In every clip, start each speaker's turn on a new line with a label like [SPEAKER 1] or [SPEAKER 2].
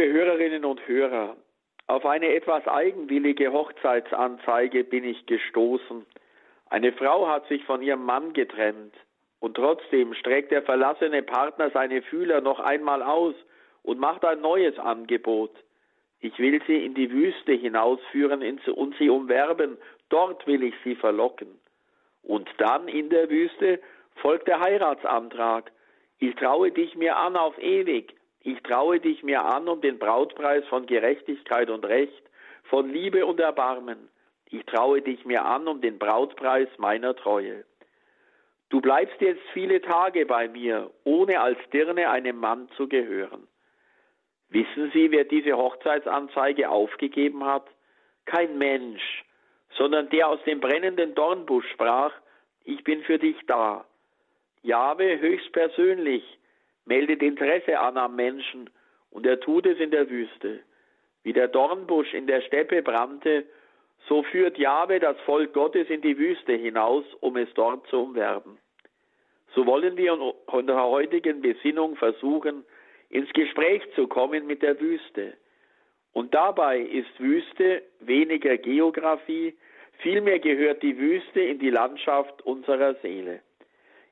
[SPEAKER 1] Liebe Hörerinnen und Hörer, auf eine etwas eigenwillige Hochzeitsanzeige bin ich gestoßen. Eine Frau hat sich von ihrem Mann getrennt und trotzdem streckt der verlassene Partner seine Fühler noch einmal aus und macht ein neues Angebot. Ich will sie in die Wüste hinausführen und sie umwerben, dort will ich sie verlocken. Und dann in der Wüste folgt der Heiratsantrag. Ich traue dich mir an auf ewig. Ich traue dich mir an um den Brautpreis von Gerechtigkeit und Recht, von Liebe und Erbarmen. Ich traue dich mir an um den Brautpreis meiner Treue. Du bleibst jetzt viele Tage bei mir, ohne als Dirne einem Mann zu gehören. Wissen Sie, wer diese Hochzeitsanzeige aufgegeben hat? Kein Mensch, sondern der aus dem brennenden Dornbusch sprach, ich bin für dich da. Jahwe höchstpersönlich meldet Interesse an am Menschen und er tut es in der Wüste. Wie der Dornbusch in der Steppe brannte, so führt Jahwe das Volk Gottes in die Wüste hinaus, um es dort zu umwerben. So wollen wir in unserer heutigen Besinnung versuchen, ins Gespräch zu kommen mit der Wüste. Und dabei ist Wüste weniger Geografie, vielmehr gehört die Wüste in die Landschaft unserer Seele.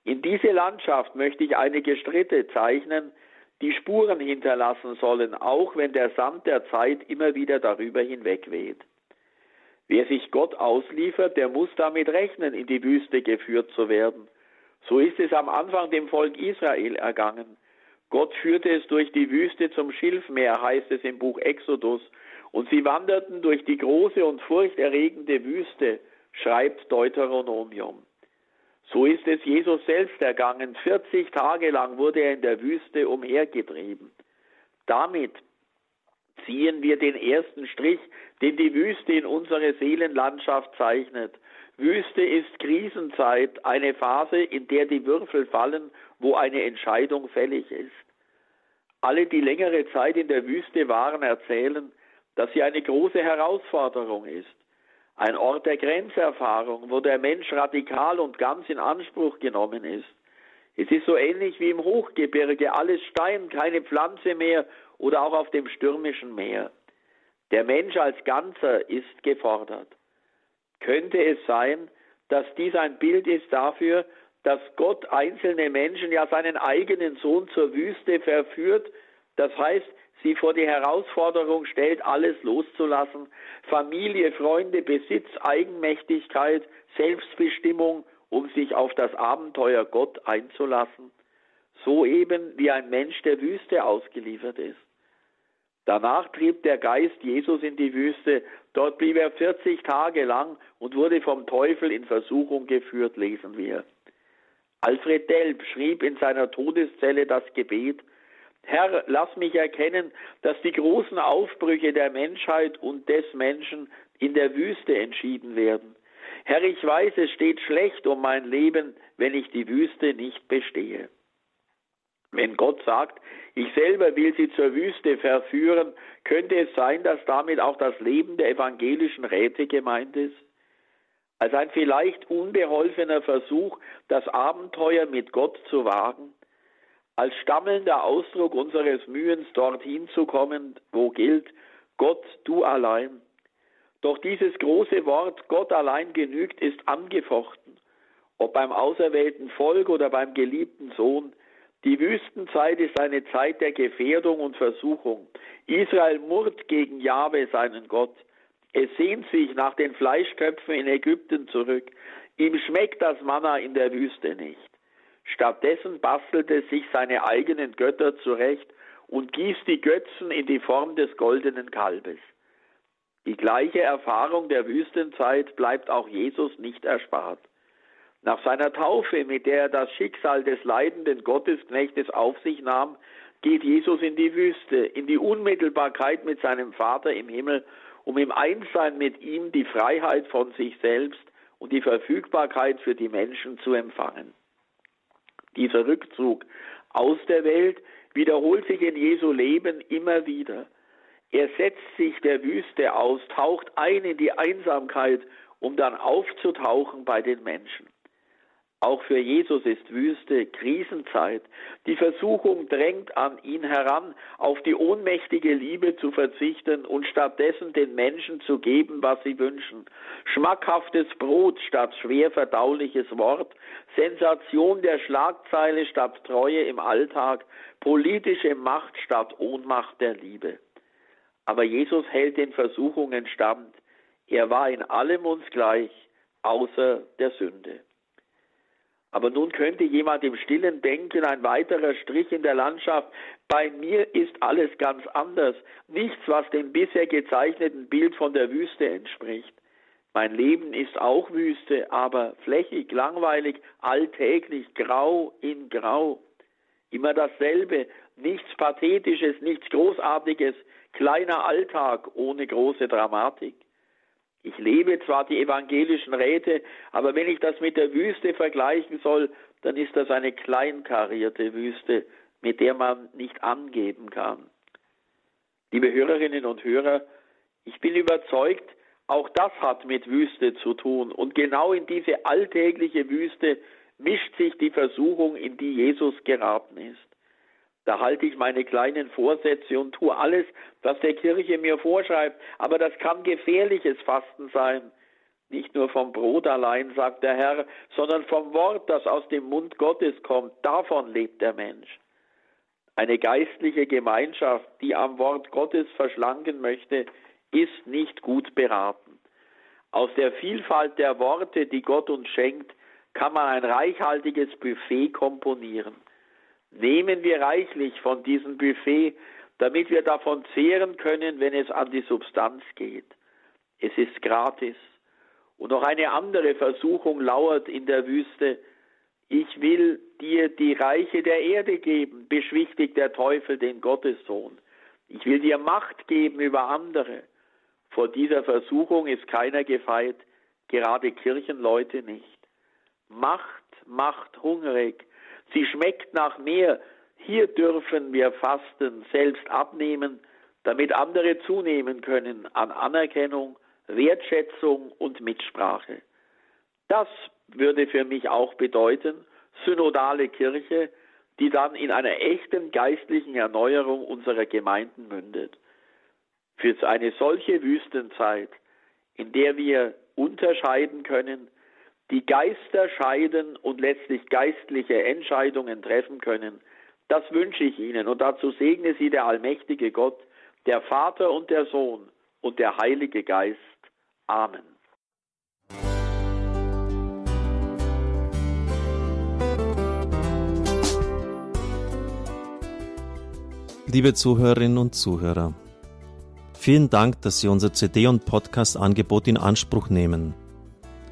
[SPEAKER 1] In diese Landschaft möchte ich einige Schritte zeichnen, die Spuren hinterlassen sollen, auch wenn der Sand der Zeit immer wieder darüber hinwegweht. Wer sich Gott ausliefert, der muss damit rechnen, in die Wüste geführt zu werden. So ist es am Anfang dem Volk Israel ergangen. Gott führte es durch die Wüste zum Schilfmeer, heißt es im Buch Exodus, und sie wanderten durch die große und furchterregende Wüste, schreibt Deuteronomium. So ist es Jesus selbst ergangen. 40 Tage lang wurde er in der Wüste umhergetrieben. Damit ziehen wir den ersten Strich, den die Wüste in unsere Seelenlandschaft zeichnet. Wüste ist Krisenzeit, eine Phase, in der die Würfel fallen, wo eine Entscheidung fällig ist. Alle, die längere Zeit in der Wüste waren, erzählen, dass sie eine große Herausforderung ist. Ein Ort der Grenzerfahrung, wo der Mensch radikal und ganz in Anspruch genommen ist. Es ist so ähnlich wie im Hochgebirge, alles Stein, keine Pflanze mehr oder auch auf dem stürmischen Meer. Der Mensch als Ganzer ist gefordert. Könnte es sein, dass dies ein Bild ist dafür, dass Gott einzelne Menschen, ja seinen eigenen Sohn zur Wüste verführt, das heißt, sie vor die Herausforderung stellt, alles loszulassen, Familie, Freunde, Besitz, Eigenmächtigkeit, Selbstbestimmung, um sich auf das Abenteuer Gott einzulassen, so eben wie ein Mensch der Wüste ausgeliefert ist. Danach trieb der Geist Jesus in die Wüste. Dort blieb er 40 Tage lang und wurde vom Teufel in Versuchung geführt, lesen wir. Alfred Delp schrieb in seiner Todeszelle das Gebet, Herr, lass mich erkennen, dass die großen Aufbrüche der Menschheit und des Menschen in der Wüste entschieden werden. Herr, ich weiß, es steht schlecht um mein Leben, wenn ich die Wüste nicht bestehe. Wenn Gott sagt, ich selber will sie zur Wüste verführen, könnte es sein, dass damit auch das Leben der evangelischen Räte gemeint ist? Als ein vielleicht unbeholfener Versuch, das Abenteuer mit Gott zu wagen? Als stammelnder Ausdruck unseres Mühens, dorthin zu kommen, wo gilt, Gott, du allein. Doch dieses große Wort, Gott allein genügt, ist angefochten. Ob beim auserwählten Volk oder beim geliebten Sohn, die Wüstenzeit ist eine Zeit der Gefährdung und Versuchung. Israel murrt gegen Jahwe, seinen Gott. Es sehnt sich nach den Fleischköpfen in Ägypten zurück. Ihm schmeckt das Manna in der Wüste nicht. Stattdessen bastelt es sich seine eigenen Götter zurecht und gießt die Götzen in die Form des goldenen Kalbes. Die gleiche Erfahrung der Wüstenzeit bleibt auch Jesus nicht erspart. Nach seiner Taufe, mit der er das Schicksal des leidenden Gottesknechtes auf sich nahm, geht Jesus in die Wüste, in die Unmittelbarkeit mit seinem Vater im Himmel, um im Einssein mit ihm die Freiheit von sich selbst und die Verfügbarkeit für die Menschen zu empfangen. Dieser Rückzug aus der Welt wiederholt sich in Jesu Leben immer wieder. Er setzt sich der Wüste aus, taucht ein in die Einsamkeit, um dann aufzutauchen bei den Menschen. Auch für Jesus ist Wüste Krisenzeit. Die Versuchung drängt an ihn heran, auf die ohnmächtige Liebe zu verzichten und stattdessen den Menschen zu geben, was sie wünschen. Schmackhaftes Brot statt schwer verdauliches Wort, Sensation der Schlagzeile statt Treue im Alltag, politische Macht statt Ohnmacht der Liebe. Aber Jesus hält den Versuchungen stand. Er war in allem uns gleich, außer der Sünde. Aber nun könnte jemand im stillen Denken ein weiterer Strich in der Landschaft. Bei mir ist alles ganz anders. Nichts, was dem bisher gezeichneten Bild von der Wüste entspricht. Mein Leben ist auch Wüste, aber flächig, langweilig, alltäglich, grau in grau. Immer dasselbe, nichts Pathetisches, nichts Großartiges, kleiner Alltag ohne große Dramatik. Ich lebe zwar die evangelischen Räte, aber wenn ich das mit der Wüste vergleichen soll, dann ist das eine kleinkarierte Wüste, mit der man nicht angeben kann. Liebe Hörerinnen und Hörer, ich bin überzeugt, auch das hat mit Wüste zu tun. Und genau in diese alltägliche Wüste mischt sich die Versuchung, in die Jesus geraten ist. Da halte ich meine kleinen Vorsätze und tue alles, was der Kirche mir vorschreibt. Aber das kann gefährliches Fasten sein. Nicht nur vom Brot allein, sagt der Herr, sondern vom Wort, das aus dem Mund Gottes kommt. Davon lebt der Mensch. Eine geistliche Gemeinschaft, die am Wort Gottes verschlanken möchte, ist nicht gut beraten. Aus der Vielfalt der Worte, die Gott uns schenkt, kann man ein reichhaltiges Buffet komponieren. Nehmen wir reichlich von diesem Buffet, damit wir davon zehren können, wenn es an die Substanz geht. Es ist gratis. Und noch eine andere Versuchung lauert in der Wüste. Ich will dir die Reiche der Erde geben, beschwichtigt der Teufel den Gottessohn. Ich will dir Macht geben über andere. Vor dieser Versuchung ist keiner gefeit, gerade Kirchenleute nicht. Macht macht hungrig, Sie schmeckt nach mehr. Hier dürfen wir Fasten selbst abnehmen, damit andere zunehmen können an Anerkennung, Wertschätzung und Mitsprache. Das würde für mich auch bedeuten, synodale Kirche, die dann in einer echten geistlichen Erneuerung unserer Gemeinden mündet. Für eine solche Wüstenzeit, in der wir unterscheiden können, die Geister scheiden und letztlich geistliche Entscheidungen treffen können. Das wünsche ich Ihnen und dazu segne Sie der allmächtige Gott, der Vater und der Sohn und der Heilige Geist. Amen.
[SPEAKER 2] Liebe Zuhörerinnen und Zuhörer, vielen Dank, dass Sie unser CD- und Podcast-Angebot in Anspruch nehmen.